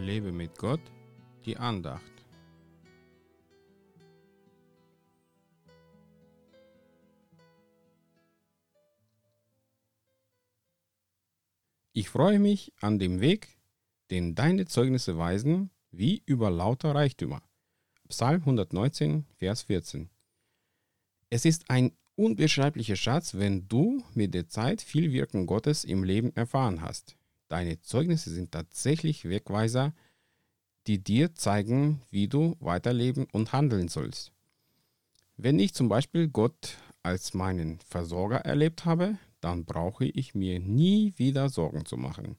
Lebe mit Gott, die Andacht. Ich freue mich an dem Weg, den deine Zeugnisse weisen, wie über lauter Reichtümer. Psalm 119, Vers 14. Es ist ein unbeschreiblicher Schatz, wenn du mit der Zeit viel Wirken Gottes im Leben erfahren hast. Deine Zeugnisse sind tatsächlich Wegweiser, die dir zeigen, wie du weiterleben und handeln sollst. Wenn ich zum Beispiel Gott als meinen Versorger erlebt habe, dann brauche ich mir nie wieder Sorgen zu machen.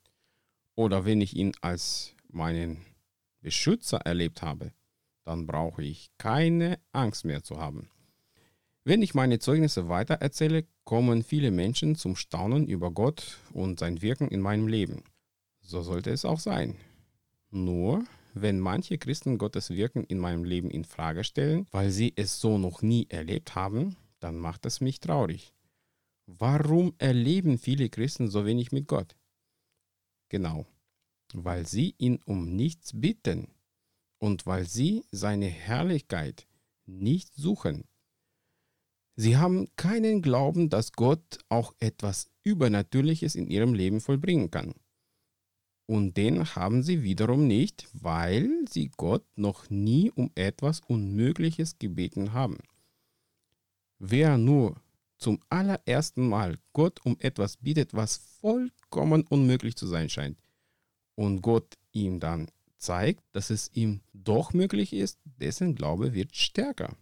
Oder wenn ich ihn als meinen Beschützer erlebt habe, dann brauche ich keine Angst mehr zu haben. Wenn ich meine Zeugnisse weitererzähle, kommen viele Menschen zum Staunen über Gott und sein Wirken in meinem Leben. So sollte es auch sein. Nur, wenn manche Christen Gottes Wirken in meinem Leben in Frage stellen, weil sie es so noch nie erlebt haben, dann macht es mich traurig. Warum erleben viele Christen so wenig mit Gott? Genau, weil sie ihn um nichts bitten und weil sie seine Herrlichkeit nicht suchen. Sie haben keinen Glauben, dass Gott auch etwas Übernatürliches in ihrem Leben vollbringen kann. Und den haben sie wiederum nicht, weil sie Gott noch nie um etwas Unmögliches gebeten haben. Wer nur zum allerersten Mal Gott um etwas bittet, was vollkommen unmöglich zu sein scheint, und Gott ihm dann zeigt, dass es ihm doch möglich ist, dessen Glaube wird stärker.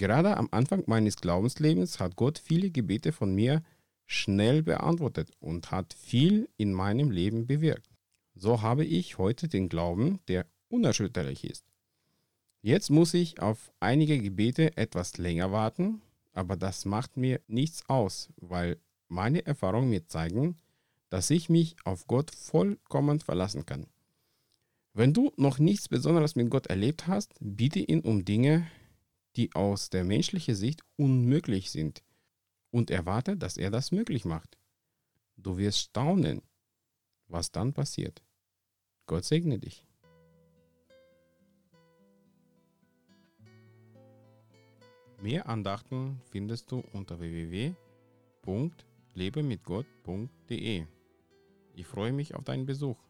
Gerade am Anfang meines Glaubenslebens hat Gott viele Gebete von mir schnell beantwortet und hat viel in meinem Leben bewirkt. So habe ich heute den Glauben, der unerschütterlich ist. Jetzt muss ich auf einige Gebete etwas länger warten, aber das macht mir nichts aus, weil meine Erfahrungen mir zeigen, dass ich mich auf Gott vollkommen verlassen kann. Wenn du noch nichts Besonderes mit Gott erlebt hast, bitte ihn um Dinge, die aus der menschlichen Sicht unmöglich sind und erwarte, dass er das möglich macht. Du wirst staunen, was dann passiert. Gott segne dich. Mehr Andachten findest du unter www.lebemitgott.de. Ich freue mich auf deinen Besuch.